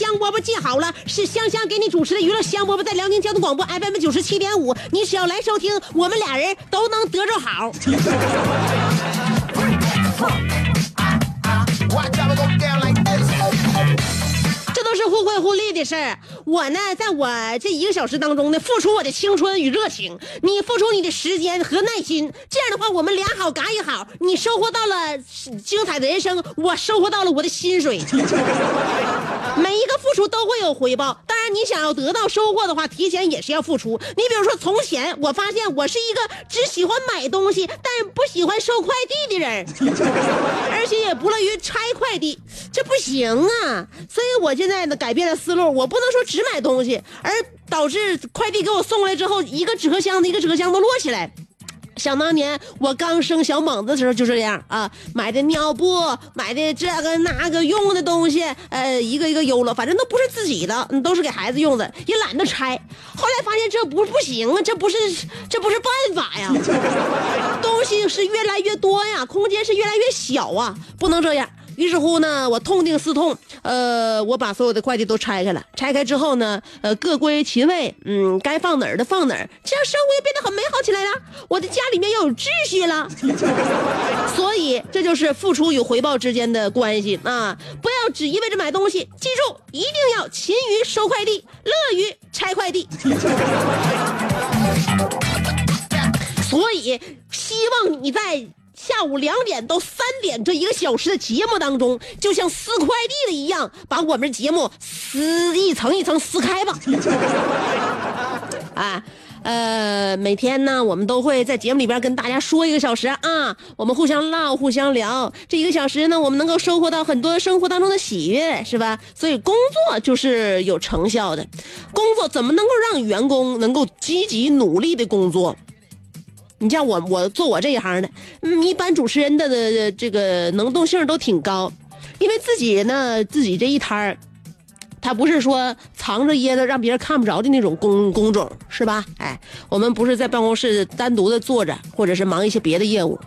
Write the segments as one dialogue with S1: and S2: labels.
S1: 香饽饽，记好了，是香香给你主持的娱乐香饽饽，在辽宁交通广播 FM 九十七点五，你只要来收听，我们俩人都能得着好。这都是互惠互利的事儿。我呢，在我这一个小时当中呢，付出我的青春与热情，你付出你的时间和耐心。这样的话，我们俩好嘎一好，你收获到了精彩的人生，我收获到了我的薪水。每一个付出都会有回报，当然你想要得到收获的话，提前也是要付出。你比如说，从前我发现我是一个只喜欢买东西，但不喜欢收快递的人，而且也不乐于拆快递，这不行啊！所以我现在呢改变了思路，我不能说只买东西，而导致快递给我送来之后，一个纸壳箱子一个纸壳箱子摞起来。想当年我刚生小猛子的时候就这样啊，买的尿布，买的这个那个用的东西，呃，一个一个邮了，反正都不是自己的，嗯都是给孩子用的，也懒得拆。后来发现这不不行啊，这不是这不是办法呀，东西是越来越多呀，空间是越来越小啊，不能这样。于是乎呢，我痛定思痛，呃，我把所有的快递都拆开了。拆开之后呢，呃，各归其位，嗯，该放哪儿的放哪儿，这样生活也变得很美好起来了。我的家里面又有秩序了。所以这就是付出与回报之间的关系啊！不要只一味着买东西，记住一定要勤于收快递，乐于拆快递。所以，希望你在下午两点到三点这一个小时的节目当中，就像撕快递的一样，把我们节目撕一层一层撕开吧。啊，呃，每天呢，我们都会在节目里边跟大家说一个小时啊，我们互相唠，互相聊。这一个小时呢，我们能够收获到很多生活当中的喜悦，是吧？所以工作就是有成效的，工作怎么能够让员工能够积极努力的工作？你像我，我做我这一行的，嗯，一般主持人的这个能动性都挺高，因为自己呢，自己这一摊儿，他不是说藏着掖着让别人看不着的那种工工种，是吧？哎，我们不是在办公室单独的坐着，或者是忙一些别的业务，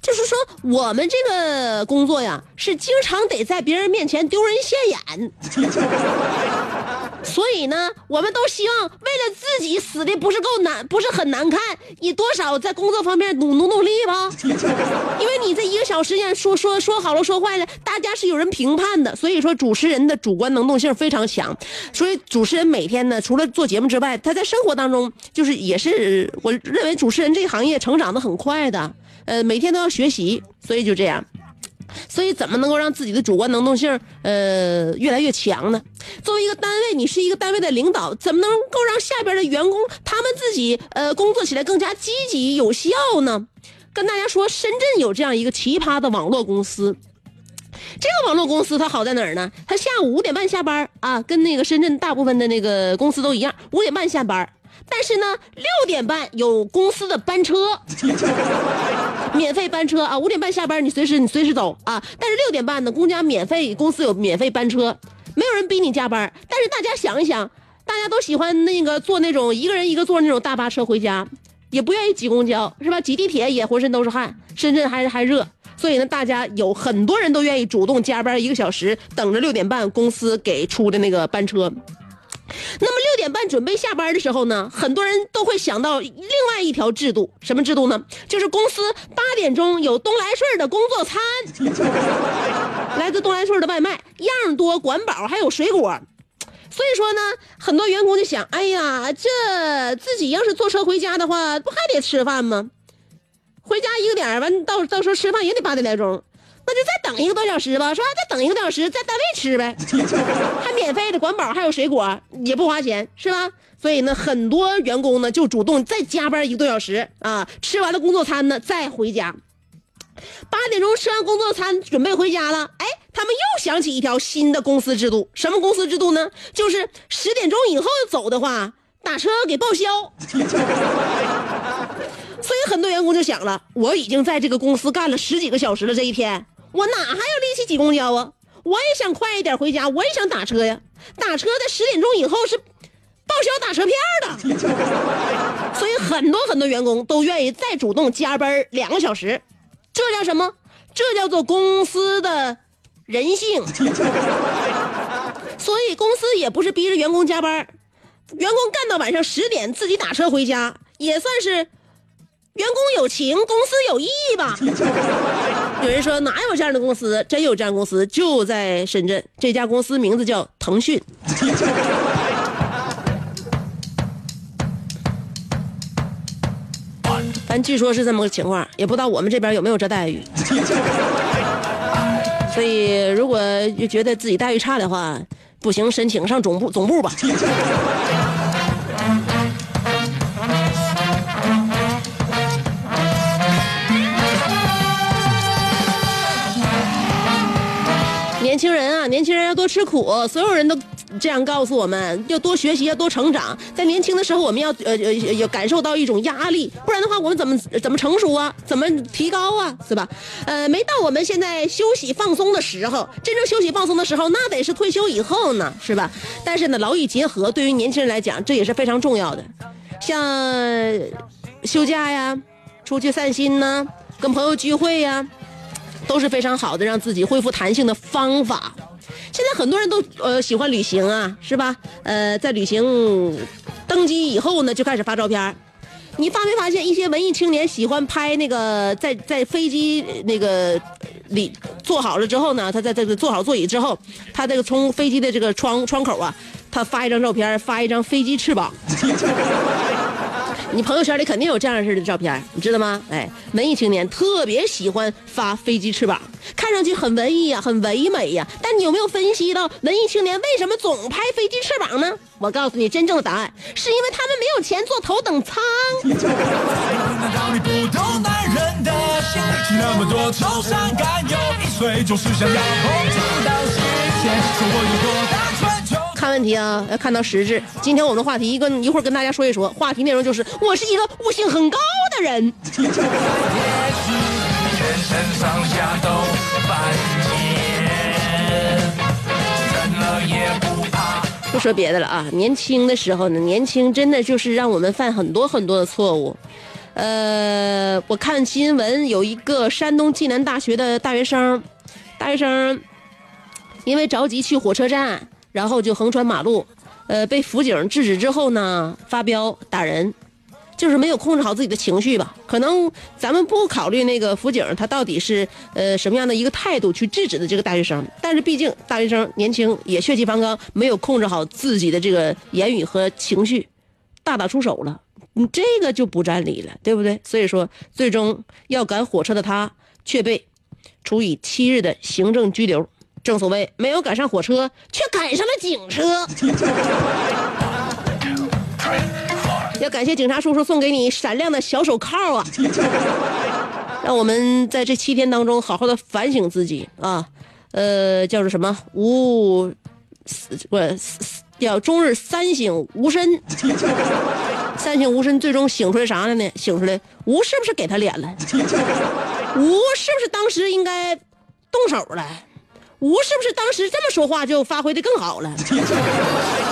S1: 就是说我们这个工作呀，是经常得在别人面前丢人现眼。所以呢，我们都希望为了自己死的不是够难，不是很难看，你多少在工作方面努努努力吧。因为你这一个小时间说说说好了说坏了，大家是有人评判的，所以说主持人的主观能动性非常强。所以主持人每天呢，除了做节目之外，他在生活当中就是也是，我认为主持人这个行业成长的很快的，呃，每天都要学习，所以就这样。所以，怎么能够让自己的主观能动性呃越来越强呢？作为一个单位，你是一个单位的领导，怎么能够让下边的员工他们自己呃工作起来更加积极有效呢？跟大家说，深圳有这样一个奇葩的网络公司。这个网络公司它好在哪儿呢？它下午五点半下班啊，跟那个深圳大部分的那个公司都一样，五点半下班。但是呢，六点半有公司的班车，免费班车啊！五点半下班，你随时你随时走啊！但是六点半呢，公家免费，公司有免费班车，没有人逼你加班。但是大家想一想，大家都喜欢那个坐那种一个人一个座那种大巴车回家，也不愿意挤公交，是吧？挤地铁也浑身都是汗，深圳还还热，所以呢，大家有很多人都愿意主动加班一个小时，等着六点半公司给出的那个班车。那么六点半准备下班的时候呢，很多人都会想到另外一条制度，什么制度呢？就是公司八点钟有东来顺的工作餐，来自东来顺的外卖，样多管饱，还有水果。所以说呢，很多员工就想，哎呀，这自己要是坐车回家的话，不还得吃饭吗？回家一个点儿完，到到时候吃饭也得八点来钟，那就再等一个多小时吧，是吧？再等一个多小时，在单位吃呗，还免费的管饱，还有水果，也不花钱，是吧？所以呢，很多员工呢就主动再加班一个多小时啊，吃完了工作餐呢再回家。八点钟吃完工作餐，准备回家了。哎，他们又想起一条新的公司制度，什么公司制度呢？就是十点钟以后走的话，打车给报销。所以很多员工就想了，我已经在这个公司干了十几个小时了，这一天我哪还有力气挤公交啊？我也想快一点回家，我也想打车呀。打车在十点钟以后是报销打车票的，所以很多很多员工都愿意再主动加班两个小时。这叫什么？这叫做公司的人性。所以公司也不是逼着员工加班，员工干到晚上十点自己打车回家，也算是员工有情，公司有义吧。有人说哪有这样的公司？真有这样公司，就在深圳。这家公司名字叫腾讯。但据说是这么个情况，也不知道我们这边有没有这待遇。所以，如果觉得自己待遇差的话，不行，申请上总部总部吧。年轻人啊，年轻人要多吃苦，所有人都这样告诉我们，要多学习，要多成长。在年轻的时候，我们要呃呃要感受到一种压力，不然的话，我们怎么怎么成熟啊？怎么提高啊？是吧？呃，没到我们现在休息放松的时候，真正休息放松的时候，那得是退休以后呢，是吧？但是呢，劳逸结合对于年轻人来讲，这也是非常重要的。像休假呀，出去散心呐，跟朋友聚会呀。都是非常好的让自己恢复弹性的方法。现在很多人都呃喜欢旅行啊，是吧？呃，在旅行登机以后呢，就开始发照片。你发没发现一些文艺青年喜欢拍那个在在飞机那个里坐好了之后呢？他在这个坐好座椅之后，他这个从飞机的这个窗窗口啊，他发一张照片，发一张飞机翅膀。你朋友圈里肯定有这样式的照片，你知道吗？哎，文艺青年特别喜欢发飞机翅膀，看上去很文艺呀，很唯美呀。但你有没有分析到文艺青年为什么总拍飞机翅膀呢？我告诉你，真正的答案是因为他们没有钱坐头等舱。看问题啊，要看到实质。今天我们的话题，一个一会儿跟大家说一说。话题内容就是，我是一个悟性很高的人。不说别的了啊，年轻的时候呢，年轻真的就是让我们犯很多很多的错误。呃，我看新闻，有一个山东济南大学的大学生，大学生因为着急去火车站。然后就横穿马路，呃，被辅警制止之后呢，发飙打人，就是没有控制好自己的情绪吧？可能咱们不考虑那个辅警他到底是呃什么样的一个态度去制止的这个大学生，但是毕竟大学生年轻也血气方刚，没有控制好自己的这个言语和情绪，大打出手了，你这个就不占理了，对不对？所以说，最终要赶火车的他却被处以七日的行政拘留。正所谓没有赶上火车，却赶上了警车。要感谢警察叔叔送给你闪亮的小手铐啊！让我们在这七天当中好好的反省自己啊！呃，叫做什么？无不叫终日三省吾身。三省吾身，最终醒出来啥了呢？醒出来，吾是不是给他脸了？吾是不是当时应该动手了？吴是不是当时这么说话就发挥的更好了？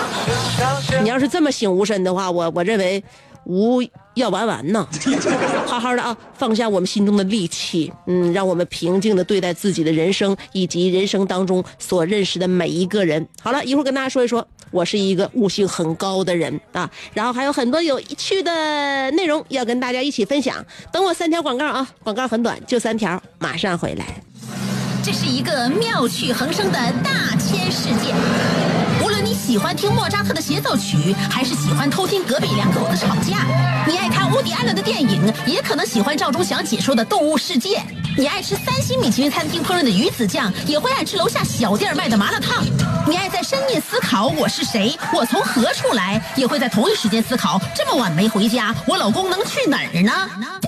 S1: 你要是这么醒无身的话，我我认为，吴要玩完呢。好好的啊，放下我们心中的戾气，嗯，让我们平静的对待自己的人生以及人生当中所认识的每一个人。好了，一会儿跟大家说一说，我是一个悟性很高的人啊，然后还有很多有趣的内容要跟大家一起分享。等我三条广告啊，广告很短，就三条，马上回来。
S2: 这是一个妙趣横生的大千世界。无论你喜欢听莫扎特的协奏曲，还是喜欢偷听隔壁两口子吵架，你爱看乌迪艾伦的电影，也可能喜欢赵忠祥解说的《动物世界》。你爱吃三星米其林餐厅烹饪的鱼子酱，也会爱吃楼下小店卖的麻辣烫。你爱在深夜思考我是谁，我从何处来，也会在同一时间思考这么晚没回家，我老公能去哪儿呢？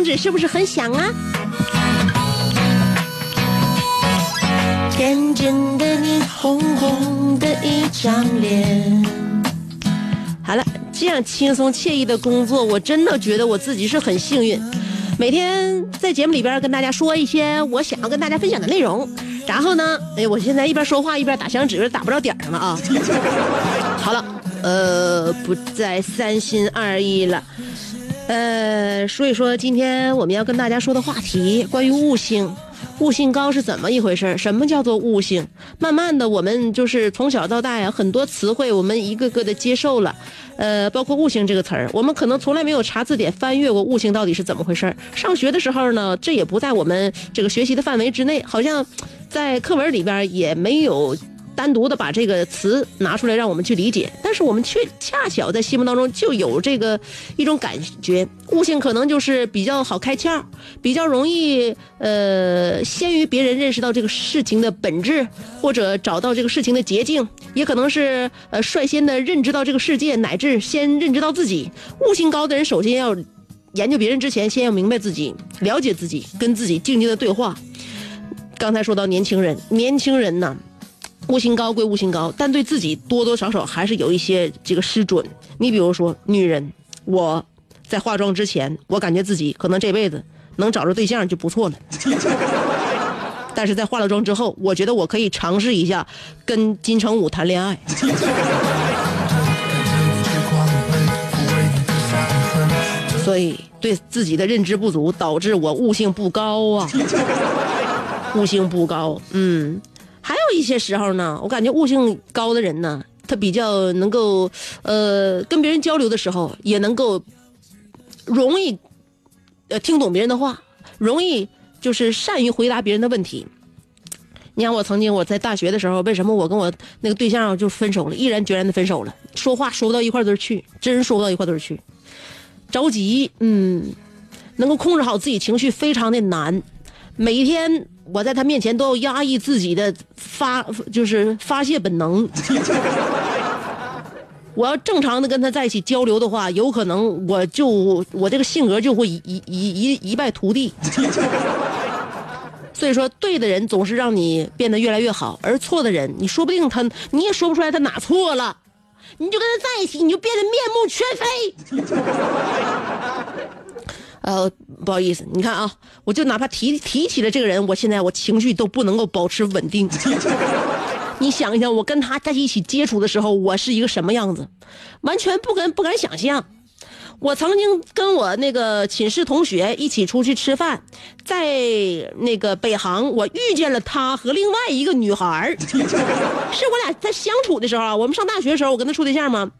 S1: 响指是不是很响啊？天真的你，红红的一张脸。好了，这样轻松惬意的工作，我真的觉得我自己是很幸运。每天在节目里边跟大家说一些我想要跟大家分享的内容，然后呢，哎，我现在一边说话一边打响指，打不着点儿上了啊。好了，呃，不再三心二意了。呃，说一说今天我们要跟大家说的话题，关于悟性。悟性高是怎么一回事？什么叫做悟性？慢慢的，我们就是从小到大呀，很多词汇我们一个个的接受了，呃，包括悟性这个词儿，我们可能从来没有查字典翻阅过悟性到底是怎么回事。上学的时候呢，这也不在我们这个学习的范围之内，好像在课文里边也没有。单独的把这个词拿出来让我们去理解，但是我们却恰巧在心目当中就有这个一种感觉，悟性可能就是比较好开窍，比较容易呃先于别人认识到这个事情的本质，或者找到这个事情的捷径，也可能是呃率先的认知到这个世界，乃至先认知到自己。悟性高的人首先要研究别人之前，先要明白自己，了解自己，跟自己静静的对话。刚才说到年轻人，年轻人呢。悟性高归悟性高，但对自己多多少少还是有一些这个失准。你比如说，女人，我在化妆之前，我感觉自己可能这辈子能找着对象就不错了。但是在化了妆之后，我觉得我可以尝试一下跟金城武谈恋爱。所以对自己的认知不足，导致我悟性不高啊，悟性不高，嗯。一些时候呢，我感觉悟性高的人呢，他比较能够，呃，跟别人交流的时候也能够容易，呃，听懂别人的话，容易就是善于回答别人的问题。你看，我曾经我在大学的时候，为什么我跟我那个对象就分手了，毅然决然的分手了？说话说不到一块堆儿去，真说不到一块堆儿去，着急，嗯，能够控制好自己情绪非常的难，每一天。我在他面前都要压抑自己的发，就是发泄本能。我要正常的跟他在一起交流的话，有可能我就我这个性格就会一一一一败涂地。所以说，对的人总是让你变得越来越好，而错的人，你说不定他你也说不出来他哪错了，你就跟他在一起，你就变得面目全非。呃，不好意思，你看啊，我就哪怕提提起了这个人，我现在我情绪都不能够保持稳定。你想一想，我跟他在一起接触的时候，我是一个什么样子？完全不敢不敢想象。我曾经跟我那个寝室同学一起出去吃饭，在那个北航，我遇见了他和另外一个女孩 是我俩在相处的时候啊，我们上大学的时候，我跟他处对象吗？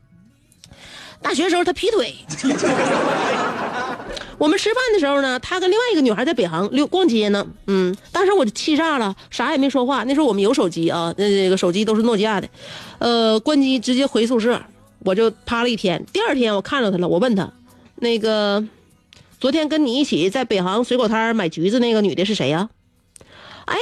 S1: 大学的时候他劈腿。我们吃饭的时候呢，他跟另外一个女孩在北航溜逛街呢。嗯，当时我就气炸了，啥也没说话。那时候我们有手机啊，那这个手机都是诺基亚的，呃，关机直接回宿舍，我就趴了一天。第二天我看到他了，我问他，那个昨天跟你一起在北航水果摊买橘子那个女的是谁呀？哎，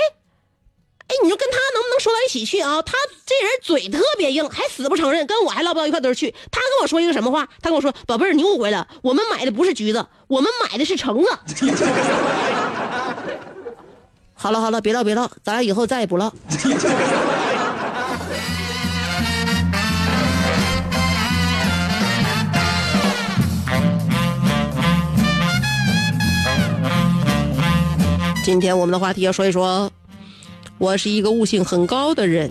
S1: 哎，你说跟他能不能说到一起去啊。他这人嘴特别硬，还死不承认，跟我还唠不到一块堆儿去。他跟我说一个什么话？他跟我说：“宝贝儿，你误会了，我们买的不是橘子，我们买的是橙子。”好了好了，别唠别唠，咱俩以后再也不唠。今天我们的话题要说一说，我是一个悟性很高的人。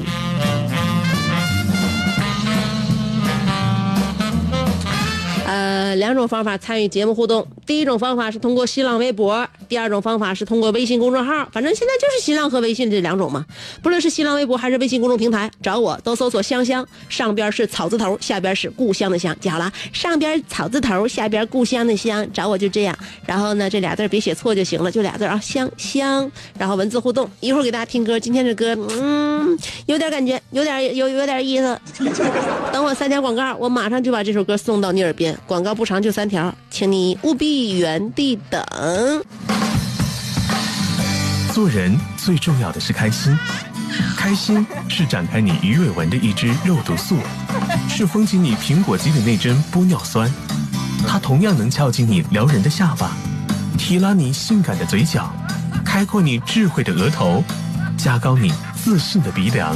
S1: 呃，呃两种方法参与节目互动。第一种方法是通过新浪微博，第二种方法是通过微信公众号。反正现在就是新浪和微信这两种嘛。不论是新浪微博还是微信公众平台，找我都搜索“香香”，上边是草字头，下边是故乡的乡。记好了，上边草字头，下边故乡的乡，找我就这样。然后呢，这俩字别写错就行了，就俩字啊，香香。然后文字互动，一会儿给大家听歌。今天这歌，嗯，有点感觉，有点有有点意思。等我三条广告，我马上就把这首歌送到你耳边。广告要不长，就三条，请你务必原地等。
S3: 做人最重要的是开心，开心是展开你鱼尾纹的一支肉毒素，是封紧你苹果肌的那针玻尿酸，它同样能翘起你撩人的下巴，提拉你性感的嘴角，开阔你智慧的额头，加高你自信的鼻梁。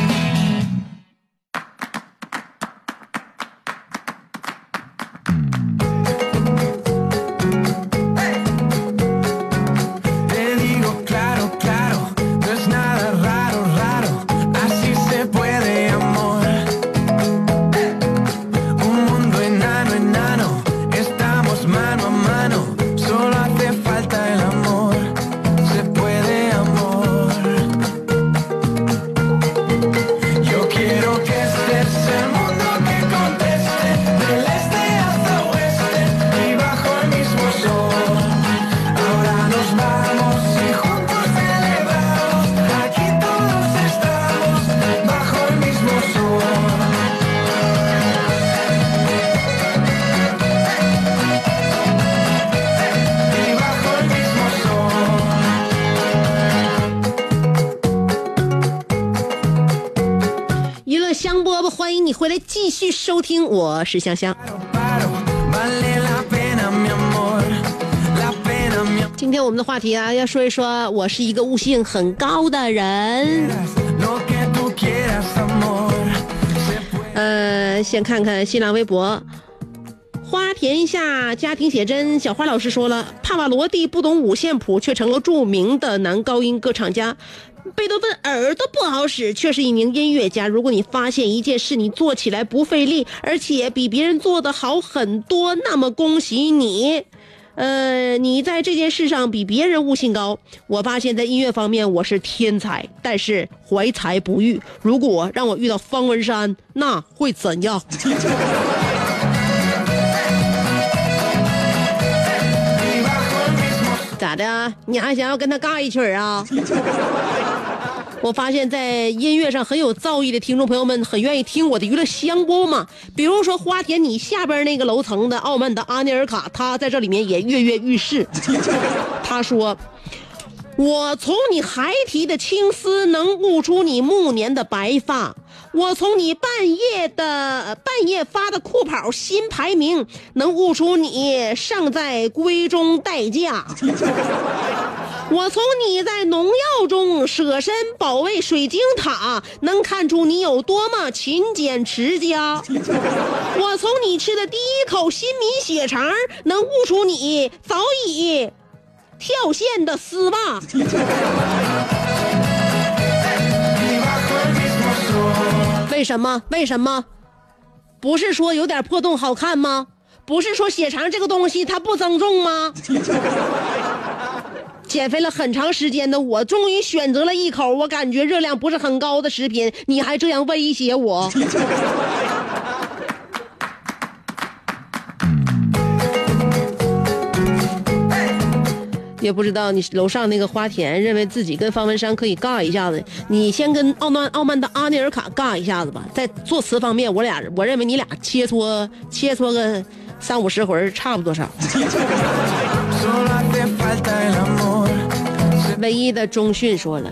S1: 听，我是香香。今天我们的话题啊，要说一说我是一个悟性很高的人。呃，先看看新浪微博，花田下家庭写真，小花老师说了，帕瓦罗蒂不懂五线谱，却成了著名的男高音歌唱家。贝多芬耳朵不好使，却是一名音乐家。如果你发现一件事你做起来不费力，而且比别人做的好很多，那么恭喜你。呃，你在这件事上比别人悟性高。我发现，在音乐方面我是天才，但是怀才不遇。如果让我遇到方文山，那会怎样？咋的？你还想要跟他尬一曲啊？我发现，在音乐上很有造诣的听众朋友们，很愿意听我的娱乐香锅嘛。比如说花田你下边那个楼层的傲慢的阿尼尔卡，他在这里面也跃跃欲试。他说：“我从你孩提的青丝能悟出你暮年的白发，我从你半夜的半夜发的酷跑新排名能悟出你尚在闺中待嫁。”我从你在农药中舍身保卫水晶塔，能看出你有多么勤俭持家。我从你吃的第一口新米血肠，能悟出你早已跳线的丝袜。为什么？为什么？不是说有点破洞好看吗？不是说血肠这个东西它不增重吗？减肥了很长时间的我，终于选择了一口我感觉热量不是很高的食品，你还这样威胁我？也不知道你楼上那个花田认为自己跟方文山可以尬一下子，你先跟傲慢傲慢的阿内尔卡尬一下子吧。在作词方面，我俩我认为你俩切磋切磋个三五十回儿差不多少。唯一的中训说了，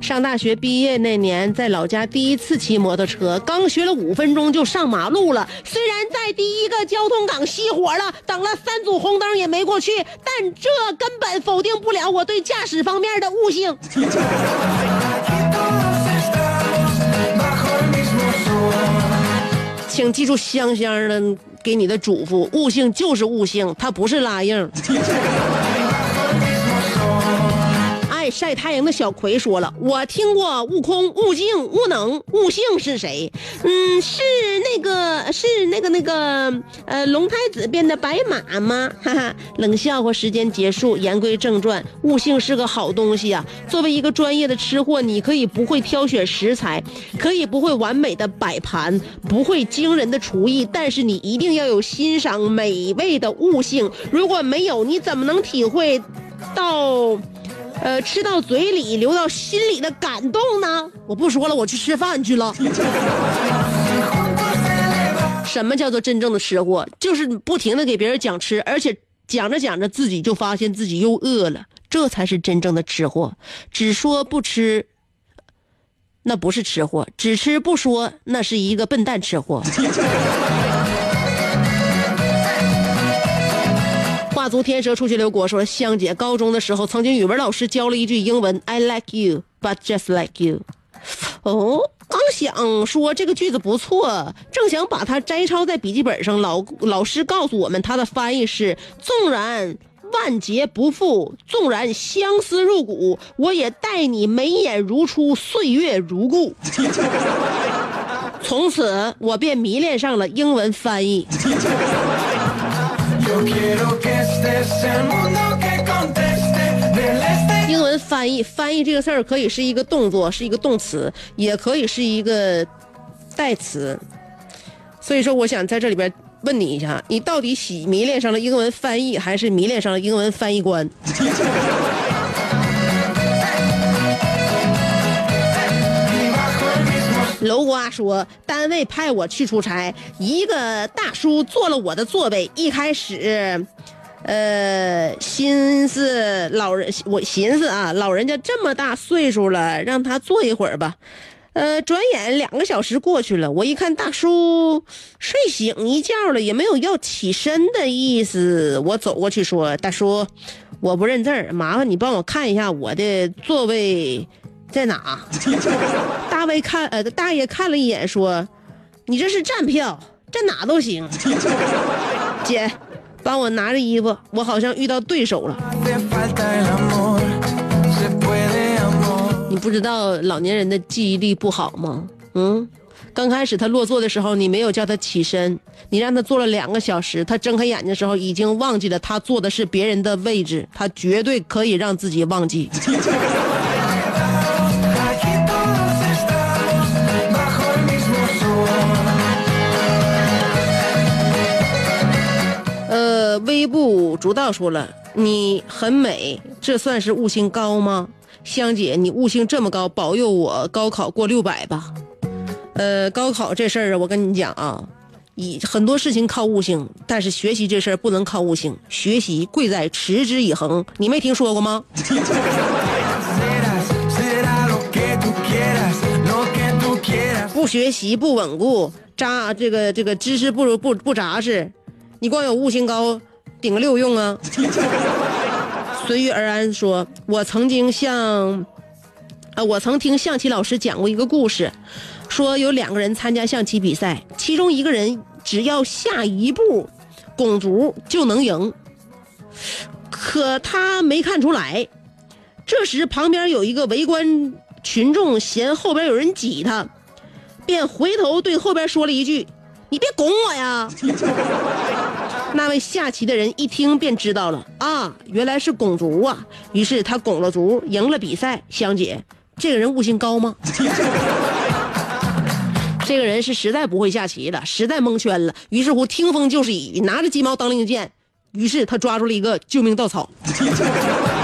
S1: 上大学毕业那年，在老家第一次骑摩托车，刚学了五分钟就上马路了。虽然在第一个交通岗熄火了，等了三组红灯也没过去，但这根本否定不了我对驾驶方面的悟性。请记住香香的给你的嘱咐：悟性就是悟性，它不是拉硬。晒太阳的小葵说了，我听过悟空、悟净、悟能、悟性是谁？嗯，是那个是那个那个呃龙太子变的白马吗？哈哈，冷笑话时间结束，言归正传，悟性是个好东西啊。作为一个专业的吃货，你可以不会挑选食材，可以不会完美的摆盘，不会惊人的厨艺，但是你一定要有欣赏美味的悟性。如果没有，你怎么能体会到？呃，吃到嘴里流到心里的感动呢？我不说了，我去吃饭去了。什么叫做真正的吃货？就是不停的给别人讲吃，而且讲着讲着自己就发现自己又饿了，这才是真正的吃货。只说不吃，那不是吃货；只吃不说，那是一个笨蛋吃货。足天蛇出去留国说：“香姐，高中的时候曾经语文老师教了一句英文，I like you, but just like you。”哦，刚想说这个句子不错，正想把它摘抄在笔记本上，老老师告诉我们，它的翻译是：纵然万劫不复，纵然相思入骨，我也待你眉眼如初，岁月如故。从此，我便迷恋上了英文翻译。英文翻译，翻译这个事儿可以是一个动作，是一个动词，也可以是一个代词。所以说，我想在这里边问你一下，你到底喜迷恋上了英文翻译，还是迷恋上了英文翻译官？楼瓜说，单位派我去出差，一个大叔坐了我的座位。一开始，呃，心思老人，我寻思啊，老人家这么大岁数了，让他坐一会儿吧。呃，转眼两个小时过去了，我一看大叔睡醒一觉了，也没有要起身的意思。我走过去说：“大叔，我不认字儿，麻烦你帮我看一下我的座位在哪。”大卫看呃，大爷看了一眼说：“你这是站票，站哪都行。”姐，帮我拿着衣服，我好像遇到对手了。你不知道老年人的记忆力不好吗？嗯，刚开始他落座的时候，你没有叫他起身，你让他坐了两个小时，他睁开眼睛的时候已经忘记了他坐的是别人的位置，他绝对可以让自己忘记。微步逐道说了，你很美，这算是悟性高吗？香姐，你悟性这么高，保佑我高考过六百吧。呃，高考这事儿啊，我跟你讲啊，以很多事情靠悟性，但是学习这事儿不能靠悟性，学习贵在持之以恒。你没听说过吗？不学习不稳固，扎这个这个知识不如不不扎实，你光有悟性高，顶个六用啊？随遇而安说，我曾经向，呃，我曾听象棋老师讲过一个故事，说有两个人参加象棋比赛，其中一个人只要下一步拱卒就能赢，可他没看出来。这时旁边有一个围观群众嫌后边有人挤他，便回头对后边说了一句：“你别拱我呀！” 那位下棋的人一听便知道了啊，原来是拱卒啊！于是他拱了卒，赢了比赛。香姐，这个人悟性高吗？这个人是实在不会下棋了，实在蒙圈了。于是乎听风就是雨，拿着鸡毛当令箭。于是他抓住了一个救命稻草。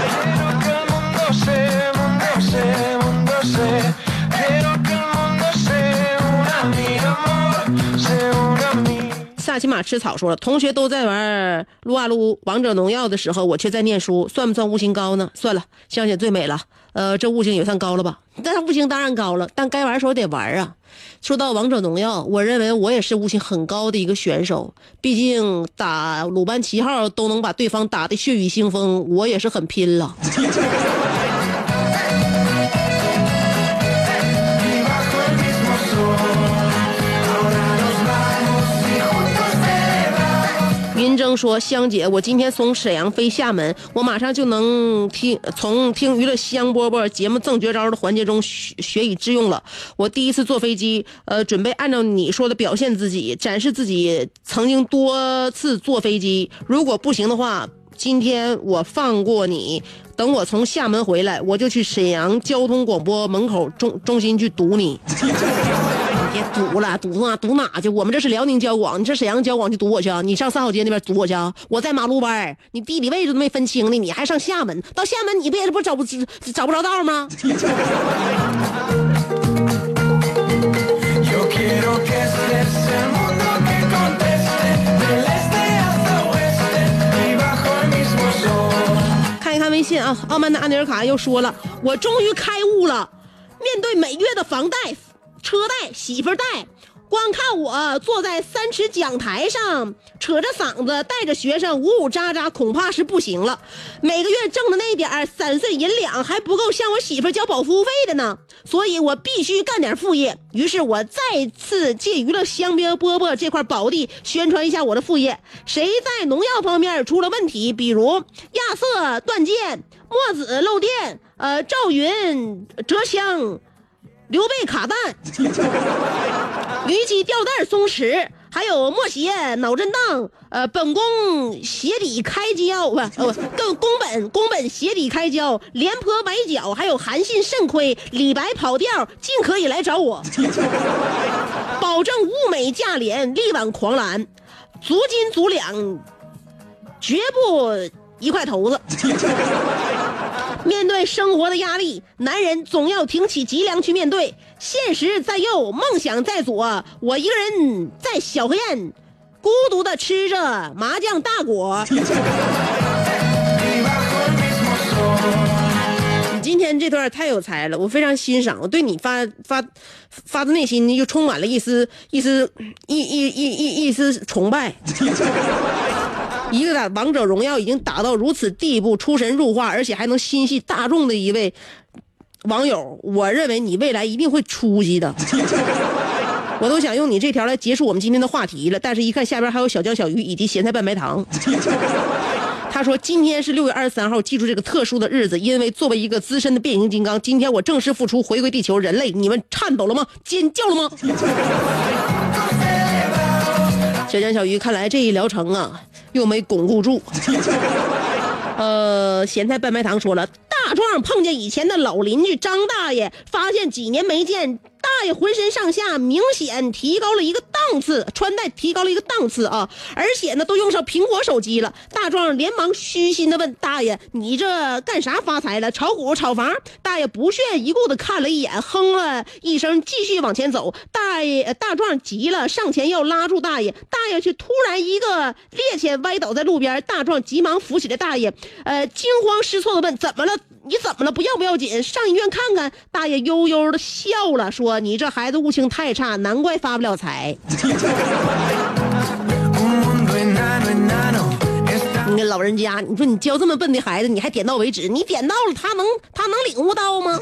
S1: 萨琪玛吃草说了，同学都在玩撸啊撸、王者荣耀的时候，我却在念书，算不算悟性高呢？算了，香姐最美了。呃，这悟性也算高了吧？但悟性当然高了，但该玩的时候得玩啊。说到王者荣耀，我认为我也是悟性很高的一个选手，毕竟打鲁班七号都能把对方打得血雨腥风，我也是很拼了。说：“香姐，我今天从沈阳飞厦门，我马上就能听从听娱乐香饽饽节目赠绝招的环节中学学以致用了。我第一次坐飞机，呃，准备按照你说的表现自己，展示自己曾经多次坐飞机。如果不行的话，今天我放过你。等我从厦门回来，我就去沈阳交通广播门口中中心去堵你。”别堵了，堵哪堵哪去？我们这是辽宁交广，你这沈阳交广去堵我去啊？你上三好街那边堵我去啊？我在马路边你地理位置都没分清呢，你还上厦门？到厦门你不也不找不找不着道吗.看一看微信啊，傲慢的安尼尔卡又说了，我终于开悟了。面对每月的房贷、车贷、媳妇儿贷，光看我坐在三尺讲台上，扯着嗓子带着学生呜呜喳喳，恐怕是不行了。每个月挣的那点儿散碎银两还不够向我媳妇儿交保护费的呢，所以我必须干点副业。于是我再次借娱乐香槟饽饽这块宝地宣传一下我的副业。谁在农药方面出了问题，比如亚瑟断剑、墨子漏电、呃赵云折香、刘备卡弹。虞姬吊带松弛，还有莫邪脑震荡，呃，本宫鞋底开胶不，呃，更宫本宫本鞋底开胶，廉颇崴脚，还有韩信肾亏，李白跑调，尽可以来找我，保证物美价廉，力挽狂澜，足斤足两，绝不一块头子。面对生活的压力，男人总要挺起脊梁去面对。现实在右，梦想在左，我一个人在小黑暗，孤独的吃着麻酱大果。你 今天这段太有才了，我非常欣赏，我对你发发发自内心就充满了一丝一丝一一一一一丝崇拜。一个打王者荣耀已经打到如此地步，出神入化，而且还能心系大众的一位网友，我认为你未来一定会出息的。我都想用你这条来结束我们今天的话题了，但是一看下边还有小江小鱼以及咸菜拌白糖。他说：“今天是六月二十三号，记住这个特殊的日子，因为作为一个资深的变形金刚，今天我正式复出，回归地球。人类，你们颤抖了吗？尖叫了吗？”小江小鱼，看来这一疗程啊，又没巩固住。呃，咸菜拌白糖说了，大壮碰见以前的老邻居张大爷，发现几年没见，大爷浑身上下明显提高了一个档次，穿戴提高了一个档次啊，而且呢都用上苹果手机了。大壮连忙虚心的问大爷：“你这干啥发财了？炒股、炒房？”大爷不屑一顾的看了一眼，哼了一声，继续往前走。大爷大壮急了，上前要拉住大爷，大爷却突然一个趔趄歪倒在路边。大壮急忙扶起了大爷，呃，惊慌失措的问：“怎么了？你怎么了？不要不要紧？上医院看看。”大爷悠悠的笑了，说：“你这孩子悟性太差，难怪发不了财。你看老人家，你说你教这么笨的孩子，你还点到为止，你点到了，他能他能领悟到吗？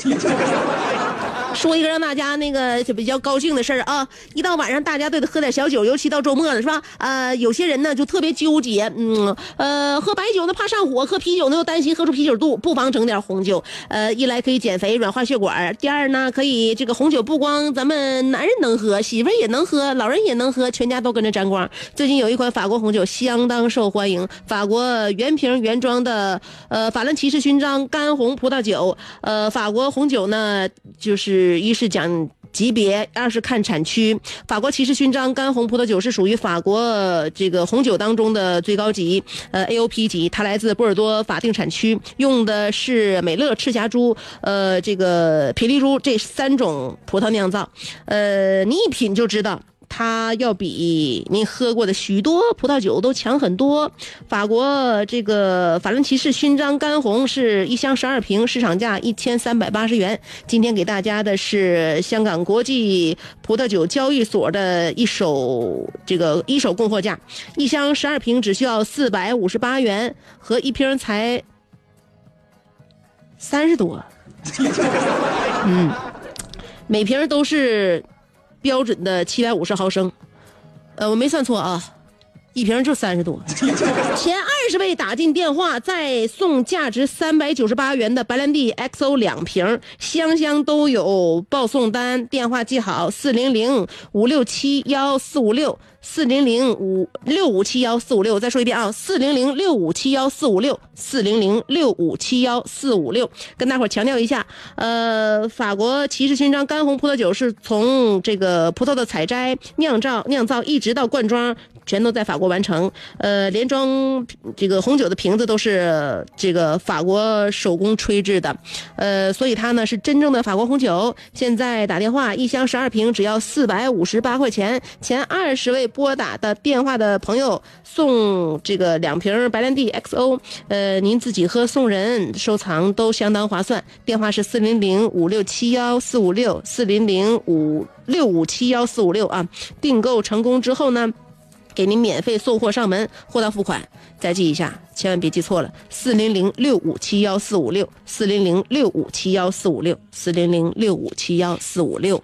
S1: 说一个让大家那个就比较高兴的事儿啊！一到晚上，大家都得喝点小酒，尤其到周末了，是吧？呃，有些人呢就特别纠结，嗯，呃，喝白酒呢怕上火，喝啤酒呢又担心喝出啤酒肚，不妨整点红酒。呃，一来可以减肥、软化血管，第二呢可以这个红酒不光咱们男人能喝，媳妇也能喝，老人也能喝，全家都跟着沾光。最近有一款法国红酒相当受欢迎，法国原瓶原装的呃法兰骑士勋章干红葡萄酒，呃，法国红酒呢就是一是讲。级别，二是看产区。法国骑士勋章干红葡萄酒是属于法国这个红酒当中的最高级，呃 AOP 级，它来自波尔多法定产区，用的是美乐、赤霞珠、呃这个皮利珠这三种葡萄酿造，呃你一品就知道。它要比您喝过的许多葡萄酒都强很多。法国这个法兰骑士勋章干红是一箱十二瓶，市场价一千三百八十元。今天给大家的是香港国际葡萄酒交易所的一手这个一手供货价，一箱十二瓶只需要四百五十八元，和一瓶才三十多。嗯，每瓶都是标准的七百五十毫升，呃，我没算错啊，一瓶就三十多。前二十位打进电话，再送价值三百九十八元的白兰地 XO 两瓶，箱箱都有报送单。电话记好：四零零五六七幺四五六。四零零五六五七幺四五六，再说一遍啊，四零零六五七幺四五六，四零零六五七幺四五六，跟大伙儿强调一下，呃，法国骑士勋章干红葡萄酒是从这个葡萄的采摘、酿造、酿造一直到灌装，全都在法国完成。呃，连装这个红酒的瓶子都是这个法国手工吹制的，呃，所以它呢是真正的法国红酒。现在打电话，一箱十二瓶只要四百五十八块钱，前二十位。拨打的电话的朋友送这个两瓶白兰地 XO，呃，您自己喝送人收藏都相当划算。电话是四零零五六七幺四五六四零零五六五七幺四五六啊。订购成功之后呢，给您免费送货上门，货到付款。再记一下，千万别记错了，四零零六五七幺四五六四零零六五七幺四五六四零零六五七幺四五六。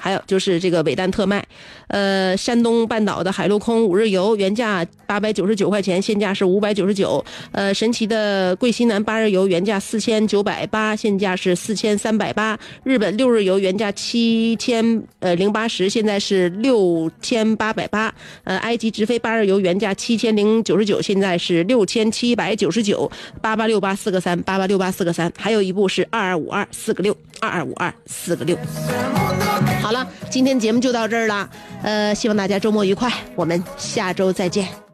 S1: 还有就是这个伟丹特卖，呃，山东半岛的海陆空五日游原价八百九十九块钱，现价是五百九十九。呃，神奇的桂西南八日游原价四千九百八，现价是四千三百八。日本六日游原价七千呃零八十，现在是六千八百八。呃，埃及直飞八日游原价七千零九十九，现在是六千七百九十九。八八六八四个三，八八六八四个三，还有一部是二二五二四个六，二二五二四个六。好了，今天节目就到这儿了，呃，希望大家周末愉快，我们下周再见。